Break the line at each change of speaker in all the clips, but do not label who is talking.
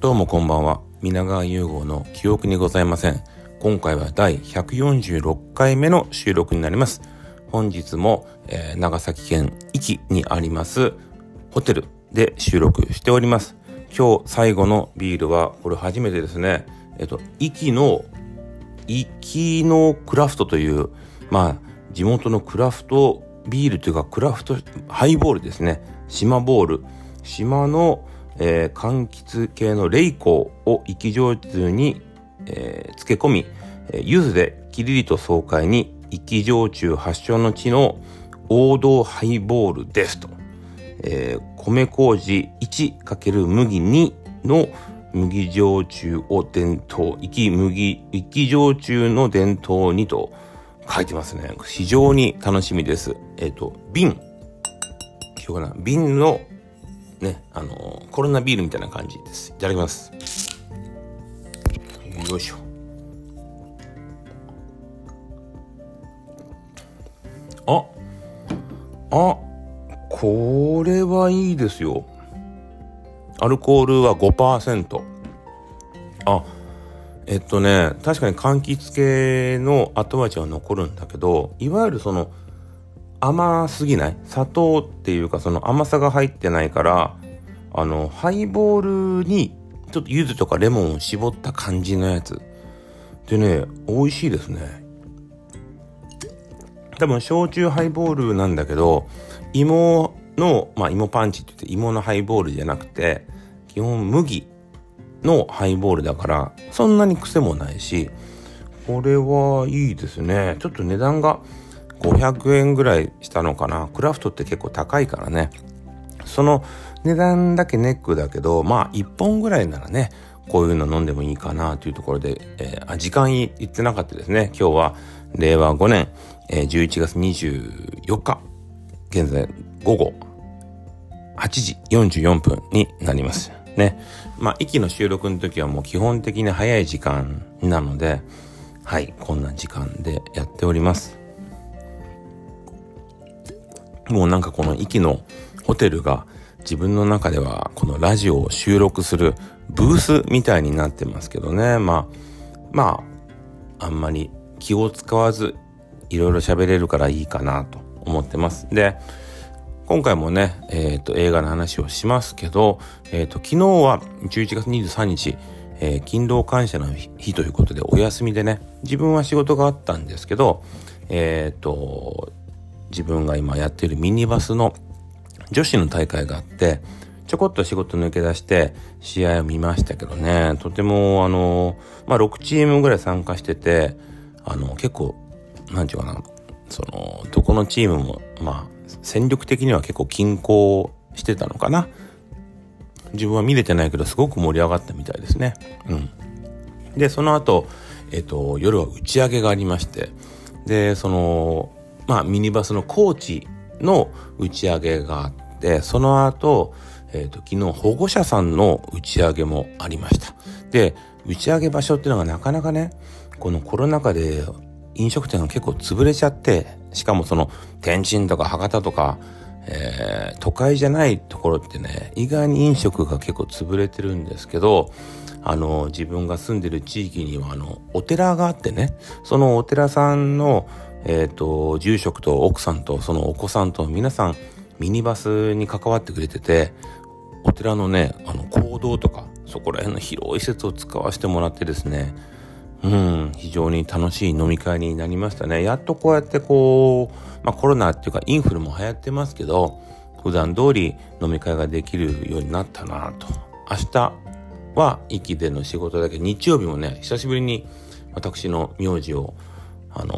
どうもこんばんは。皆川融合の記憶にございません。今回は第146回目の収録になります。本日も、えー、長崎県壱岐にありますホテルで収録しております。今日最後のビールは、これ初めてですね。えっと、壱岐の、壱岐のクラフトという、まあ、地元のクラフトビールというかクラフトハイボールですね。島ボール。島のえー、柑橘系のレイコーを生焼酎に、えー、漬け込み、柚子でキリリと爽快に生焼酎発祥の地の王道ハイボールですと。えー、米麹 1× 麦2の麦焼酎を伝統、生き麦、生き焼酎の伝統にと書いてますね。非常に楽しみです。えっ、ー、と、瓶。今日かな？瓶のね、あのコロナビールみたいな感じです。いただきます。よいしょ。あ、あ、これはいいですよ。アルコールは5%。あ、えっとね、確かに柑橘系の後味は残るんだけど、いわゆるその、甘すぎない？砂糖っていうかその甘さが入ってないからあのハイボールにちょっと柚子とかレモンを絞った感じのやつ。でね美味しいですね。多分焼酎ハイボールなんだけど芋のまあ芋パンチって言って芋のハイボールじゃなくて基本麦のハイボールだからそんなに癖もないしこれはいいですね。ちょっと値段が500円ぐらいしたのかな。クラフトって結構高いからね。その値段だけネックだけど、まあ1本ぐらいならね、こういうの飲んでもいいかなというところで、えー、あ時間言ってなかったですね。今日は令和5年、えー、11月24日、現在午後8時44分になります。ね。まあ、息の収録の時はもう基本的に早い時間なので、はい、こんな時間でやっております。もうなんかこの息のホテルが自分の中ではこのラジオを収録するブースみたいになってますけどね。まあ、まあ、あんまり気を使わずいろいろ喋れるからいいかなと思ってます。で、今回もね、えっ、ー、と、映画の話をしますけど、えっ、ー、と、昨日は11月23日、えー、勤労感謝の日ということでお休みでね、自分は仕事があったんですけど、えっ、と、自分が今やっているミニバスの女子の大会があって、ちょこっと仕事抜け出して試合を見ましたけどね、とてもあの、まあ6チームぐらい参加してて、あの、結構、なんていうかな、その、どこのチームも、まあ、戦力的には結構均衡してたのかな。自分は見れてないけど、すごく盛り上がったみたいですね。うん。で、その後、えっと、夜は打ち上げがありまして、で、その、まあ、ミニバスのコーチの打ち上げがあって、その後、えっ、ー、と、昨日保護者さんの打ち上げもありました。で、打ち上げ場所っていうのがなかなかね、このコロナ禍で飲食店が結構潰れちゃって、しかもその天神とか博多とか、えー、都会じゃないところってね、意外に飲食が結構潰れてるんですけど、あの、自分が住んでる地域には、あの、お寺があってね、そのお寺さんのえっ、ー、と、住職と奥さんとそのお子さんと皆さんミニバスに関わってくれてて、お寺のね、あの、行動とか、そこら辺の広い施設を使わせてもらってですね、うん、非常に楽しい飲み会になりましたね。やっとこうやってこう、まあコロナっていうかインフルも流行ってますけど、普段通り飲み会ができるようになったなと。明日は息での仕事だけど日曜日もね、久しぶりに私の名字を、あの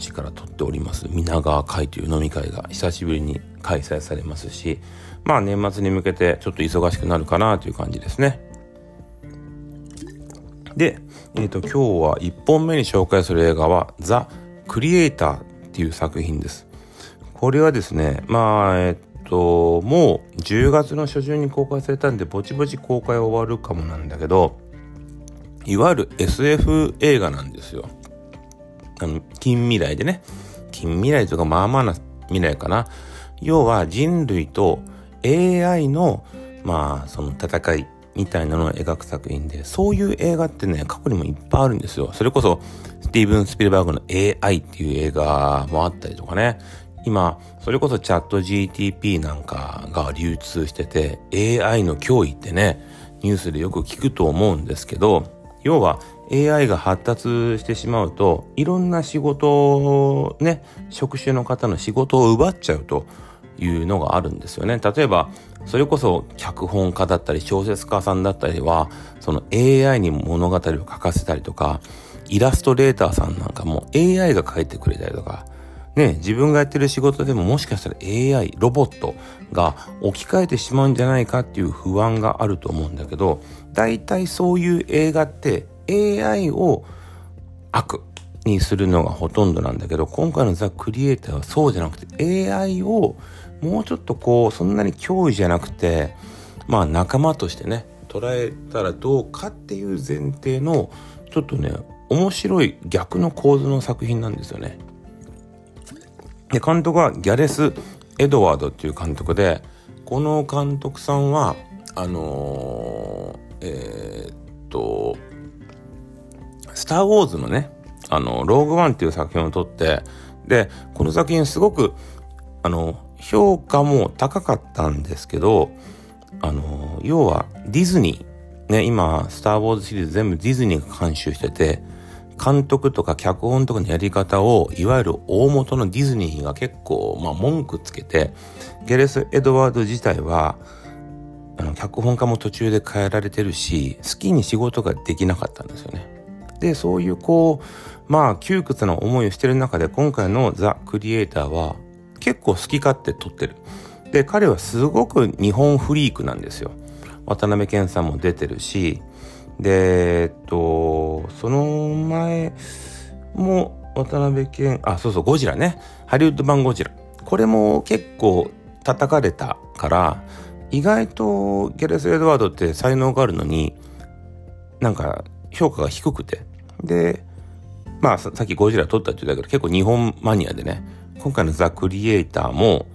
名字から取っております。皆川会という飲み会が久しぶりに開催されますしまあ年末に向けてちょっと忙しくなるかなという感じですね。で、えーと、今日は1本目に紹介する映画は「ザ・クリエイター」っていう作品です。これはですねまあえっ、ともう10月の初旬に公開されたんでぼちぼち公開終わるかもなんだけどいわゆる SF 映画なんですよ。あの、近未来でね、近未来とかまあまあな未来かな。要は人類と AI の、まあその戦いみたいなのを描く作品でそういう映画ってね過去にもいっぱいあるんですよ。それこそスティーブン・スピルバーグの AI っていう映画もあったりとかね。今それこそチャット GTP なんかが流通してて AI の脅威ってねニュースでよく聞くと思うんですけど要は AI が発達してしまうといろんな仕事ね職種の方の仕事を奪っちゃうというのがあるんですよね。例えばそれこそ脚本家だったり小説家さんだったりはその AI に物語を書かせたりとかイラストレーターさんなんかも AI が書いてくれたりとかね、自分がやってる仕事でももしかしたら AI、ロボットが置き換えてしまうんじゃないかっていう不安があると思うんだけど、大体そういう映画って AI を悪にするのがほとんどなんだけど、今回のザ・クリエイターはそうじゃなくて AI をもうちょっとこう、そんなに脅威じゃなくて、まあ仲間としてね、捉えたらどうかっていう前提の、ちょっとね、面白い逆の構図の作品なんですよね。で、監督はギャレス・エドワードっていう監督で、この監督さんは、あのー、えー、っと、スター・ウォーズのね、あの、ローグワンっていう作品を撮って、で、この作品すごく、あの、評価も高かったんですけど、あの、要はディズニー、ね、今、スター・ウォーズシリーズ全部ディズニーが監修してて、監督とか脚本とかのやり方を、いわゆる大元のディズニーが結構、まあ文句つけて、ゲレス・エドワード自体は、あの、脚本家も途中で変えられてるし、好きに仕事ができなかったんですよね。で、そういうこう、まあ窮屈な思いをしてる中で今回のザ・クリエイターは結構好き勝手撮ってる。で、彼はすごく日本フリークなんですよ。渡辺謙さんも出てるし、で、えっと、その前も渡辺謙、あ、そうそう、ゴジラね。ハリウッド版ゴジラ。これも結構叩かれたから、意外とゲレス・エドワードって才能があるのに、なんか評価が低くて。で、まあさっきゴジラ撮ったって言ったけど結構日本マニアでね、今回のザ・クリエイターも、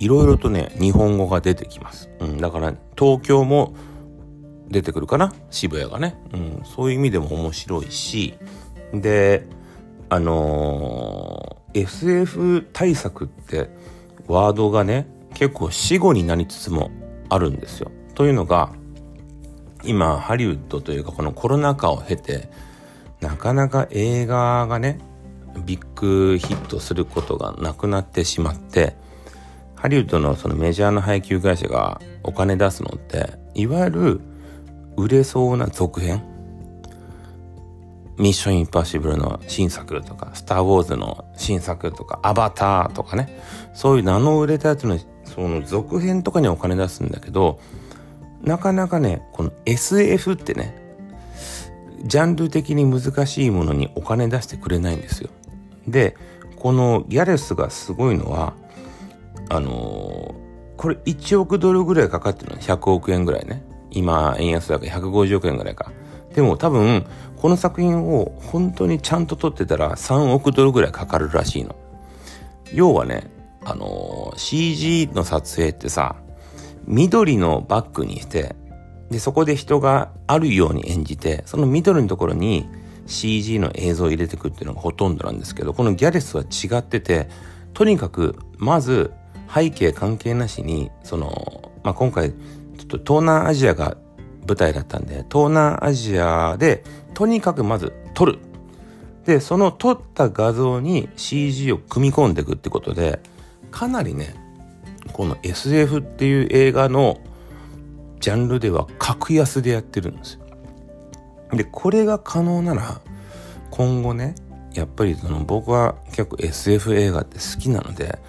いろいろとね、日本語が出てきます。うん、だから東京も出てくるかな？渋谷がね、うん、そういう意味でも面白いしであのー、SF 対策ってワードがね結構死語になりつつもあるんですよ。というのが今ハリウッドというかこのコロナ禍を経てなかなか映画がねビッグヒットすることがなくなってしまってハリウッドのそのメジャーな配給会社がお金出すのっていわゆる売れそうな続編？ミッションインパッシブルの新作とか、スター・ウォーズの新作とか、アバターとかね、そういう名の売れたやつの、その続編とかにお金出すんだけど、なかなかね、この SF ってね、ジャンル的に難しいものにお金出してくれないんですよ。で、このギャレスがすごいのは、あのー、これ1億ドルぐらいかかってるの100億円ぐらいね。今、円安だから150億円ぐらいか。でも多分、この作品を本当にちゃんと撮ってたら3億ドルぐらいかかるらしいの。要はね、あのー、CG の撮影ってさ、緑のバックにして、で、そこで人があるように演じて、その緑のところに CG の映像を入れてくっていうのがほとんどなんですけど、このギャレスは違ってて、とにかく、まず背景関係なしに、その、まあ、今回ちょっと東南アジアが舞台だったんで、東南アジアでとにかくまず撮る。で、その撮った画像に CG を組み込んでいくってことで、かなりね、この SF っていう映画のジャンルでは格安でやってるんですよ。で、これが可能なら、今後ね、やっぱりその僕は結構 SF 映画って好きなので、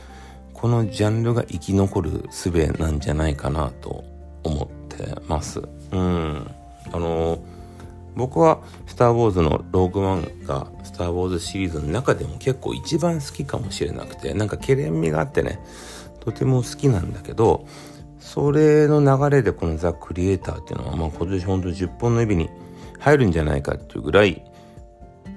このジャンルが生き残る術なんじゃないかなと思ってます。うん。あの僕は「スター・ウォーズ」のローグワンが「スター・ウォーズ」シリーズの中でも結構一番好きかもしれなくてなんかけれんみがあってねとても好きなんだけどそれの流れでこの「ザ・クリエイター」っていうのは、まあ、今年ほんと10本の指に入るんじゃないかっていうぐらい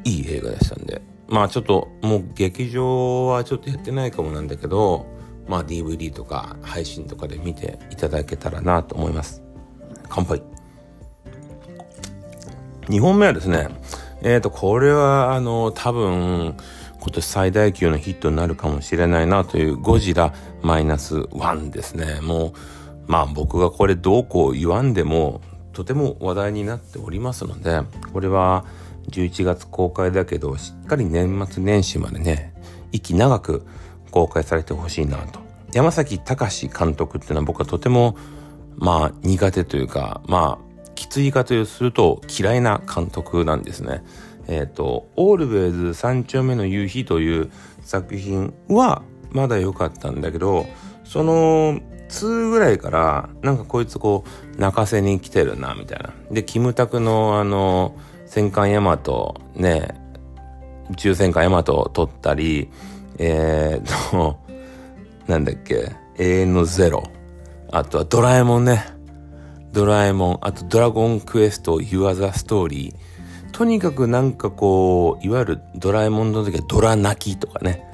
いい映画でしたんでまあちょっともう劇場はちょっとやってないかもなんだけどまあ DVD とか配信とかで見ていただけたらなと思います。乾杯。2本目はですね、えっ、ー、と、これは、あの、多分、今年最大級のヒットになるかもしれないなというゴジラマイナス1ですね。もう、まあ僕がこれどうこう言わんでも、とても話題になっておりますので、これは11月公開だけど、しっかり年末年始までね、息長く公開されてほしいなと。山崎隆監督っていうのは僕はとても、まあ苦手というか、まあきつい言い方をすると嫌いな監督なんですね。えっ、ー、と、オールウェイズ三丁目の夕日という作品はまだ良かったんだけど、その2ぐらいからなんかこいつこう泣かせに来てるなみたいな。で、キムタクのあの戦艦ヤマトね、宇宙戦艦ヤマトを取ったり、えー、と、なんだっけ、永遠のゼロ。あとはドラえもんね。ドラえもん、あとドラゴンクエスト、ユアザストーリー。とにかくなんかこう、いわゆるドラえもんの時はドラ泣きとかね、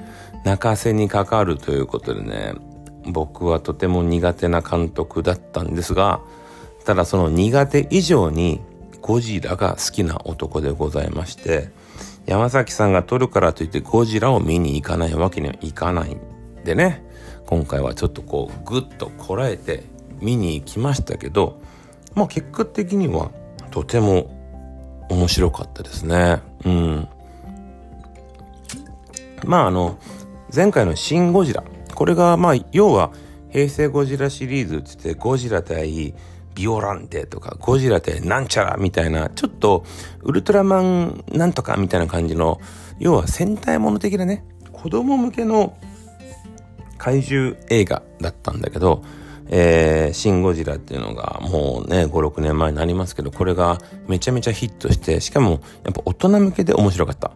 泣かせにかかるということでね、僕はとても苦手な監督だったんですが、ただその苦手以上にゴジラが好きな男でございまして、山崎さんが撮るからといってゴジラを見に行かないわけにはいかないんでね、今回はちょっとこうグッとこらえて見に行きましたけど、まあ結果的にはとても面白かったですね。うん。まああの、前回のシン・ゴジラ。これがまあ要は平成ゴジラシリーズって言ってゴジラ対ビオランテとかゴジラ対なんちゃらみたいなちょっとウルトラマンなんとかみたいな感じの要は戦隊もの的なね子供向けの怪獣映画だったんだけどえー、シン・ゴジラっていうのがもうね、5、6年前になりますけど、これがめちゃめちゃヒットして、しかもやっぱ大人向けで面白かった。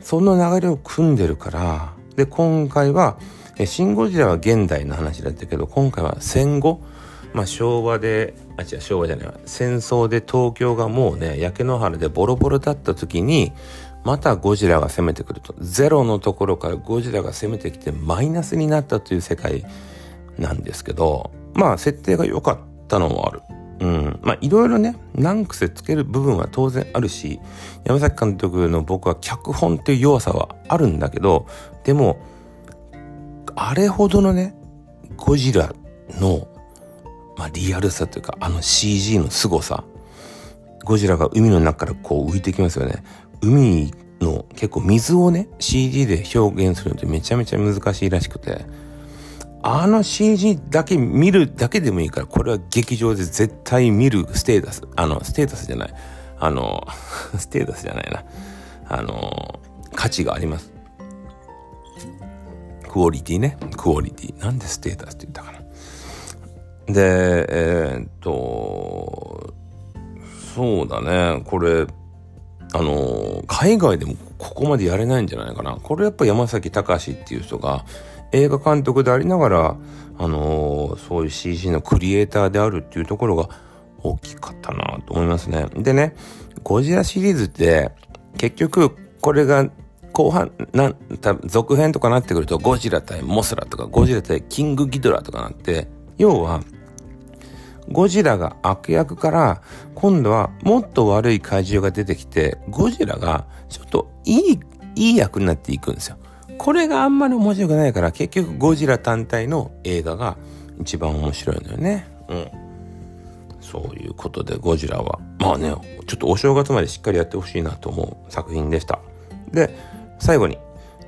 その流れを組んでるから、で、今回は、えシン・ゴジラは現代の話だったけど、今回は戦後、まあ昭和で、あ、違う、昭和じゃない。戦争で東京がもうね、焼け野原でボロボロだった時に、またゴジラが攻めてくると。ゼロのところからゴジラが攻めてきてマイナスになったという世界なんですけど、まあ設定が良かったのもある。うん。まあいろいろね、難癖つける部分は当然あるし、山崎監督の僕は脚本っていう弱さはあるんだけど、でも、あれほどのね、ゴジラの、まあリアルさというか、あの CG の凄さ。ゴジラが海の中からこう浮いてきますよね。海の結構水をね、CG で表現するのってめちゃめちゃ難しいらしくて、あの CG だけ見るだけでもいいから、これは劇場で絶対見るステータス、あの、ステータスじゃない。あの、ステータスじゃないな。あの、価値があります。クオリティね。クオリティ。なんでステータスって言ったかな。で、えー、っと、そうだね。これ、あの、海外でもここまでやれないんじゃないかな。これやっぱ山崎隆っていう人が、映画監督でありながら、あのー、そういう CG のクリエイターであるっていうところが大きかったなと思いますね。でね、ゴジラシリーズって結局これが後半、な、多分続編とかなってくるとゴジラ対モスラとかゴジラ対キングギドラとかなって、要はゴジラが悪役から今度はもっと悪い怪獣が出てきてゴジラがちょっといい、いい役になっていくんですよ。これがあんまり面白くないから結局ゴジラ単体の映画が一番面白いのよね。うん。そういうことでゴジラはまあねちょっとお正月までしっかりやってほしいなと思う作品でした。で最後に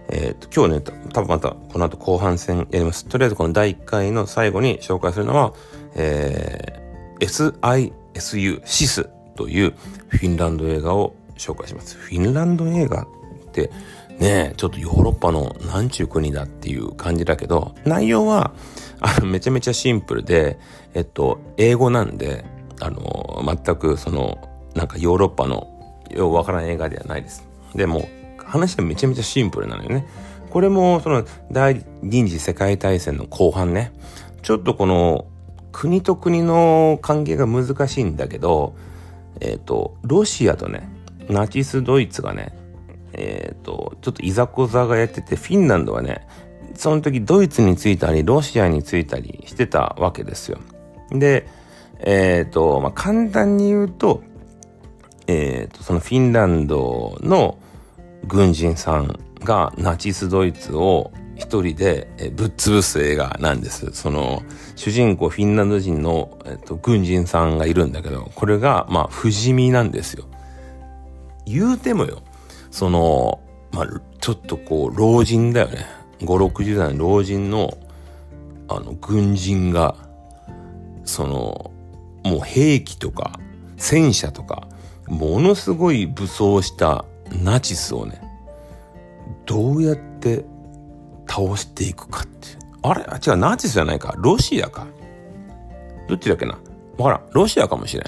えっ、ー、と今日ね多分またこの後後半戦やります。とりあえずこの第1回の最後に紹介するのは、えー、SISU シスというフィンランド映画を紹介します。フィンランド映画ってねえちょっとヨーロッパのなんちゅう国だっていう感じだけど、内容は、あの、めちゃめちゃシンプルで、えっと、英語なんで、あの、全くその、なんかヨーロッパのようわからん映画ではないです。でも、話がめちゃめちゃシンプルなのよね。これも、その、第二次世界大戦の後半ね、ちょっとこの、国と国の関係が難しいんだけど、えっ、と、ロシアとね、ナチスドイツがね、えっ、ー、と、ちょっといざこざがやってて、フィンランドはね、その時ドイツに着いたりロシアに着いたりしてたわけですよ。で、えっ、ー、と、まあ、簡単に言うと、えっ、ー、と、そのフィンランドの軍人さんがナチスドイツを一人でぶっ潰す映画なんです。その、主人公フィンランド人の、えっと、軍人さんがいるんだけど、これが、まあ、不死身なんですよ。言うてもよ、その、まあ、ちょっとこう、老人だよね。5、60代の老人の、あの、軍人が、その、もう兵器とか、戦車とか、ものすごい武装したナチスをね、どうやって倒していくかって。あれ？あ、違う、ナチスじゃないか。ロシアか。どっちだっけな？わからん。ロシアかもしれん。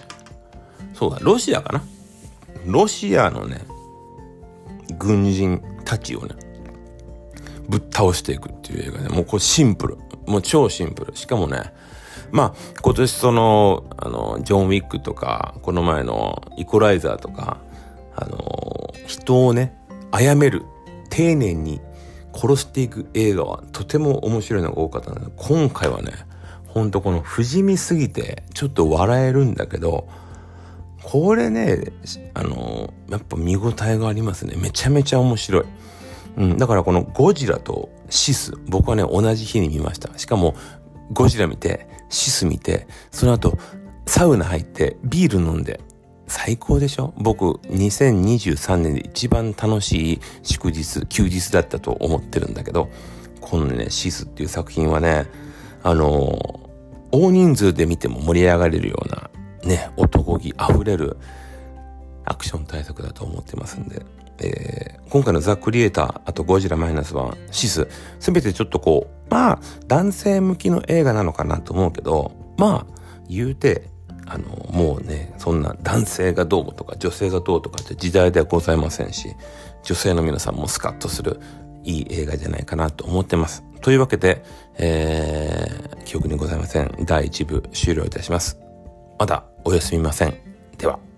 そうだ、ロシアかな。ロシアのね、軍人たちをね、ぶっ倒していくっていう映画で、もうこれシンプル。もう超シンプル。しかもね、まあ、今年その、あの、ジョン・ウィックとか、この前のイコライザーとか、あの、人をね、殺める、丁寧に殺していく映画はとても面白いのが多かったので、今回はね、ほんとこの不死身すぎてちょっと笑えるんだけど、これね、あの、やっぱ見応えがありますね。めちゃめちゃ面白い。うん、だからこのゴジラとシス、僕はね、同じ日に見ました。しかも、ゴジラ見て、シス見て、その後、サウナ入って、ビール飲んで、最高でしょ？僕、2023年で一番楽しい祝日、休日だったと思ってるんだけど、このね、シスっていう作品はね、あの、大人数で見ても盛り上がれるような、ね、男気溢れるアクション対策だと思ってますんで、えー、今回のザ・クリエイター、あとゴジラマイナスワン、シス、すべてちょっとこう、まあ、男性向きの映画なのかなと思うけど、まあ、言うて、あの、もうね、そんな男性がどうとか女性がどうとかって時代ではございませんし、女性の皆さんもスカッとするいい映画じゃないかなと思ってます。というわけで、えー、記憶にございません。第1部終了いたします。まだおやすみません。では。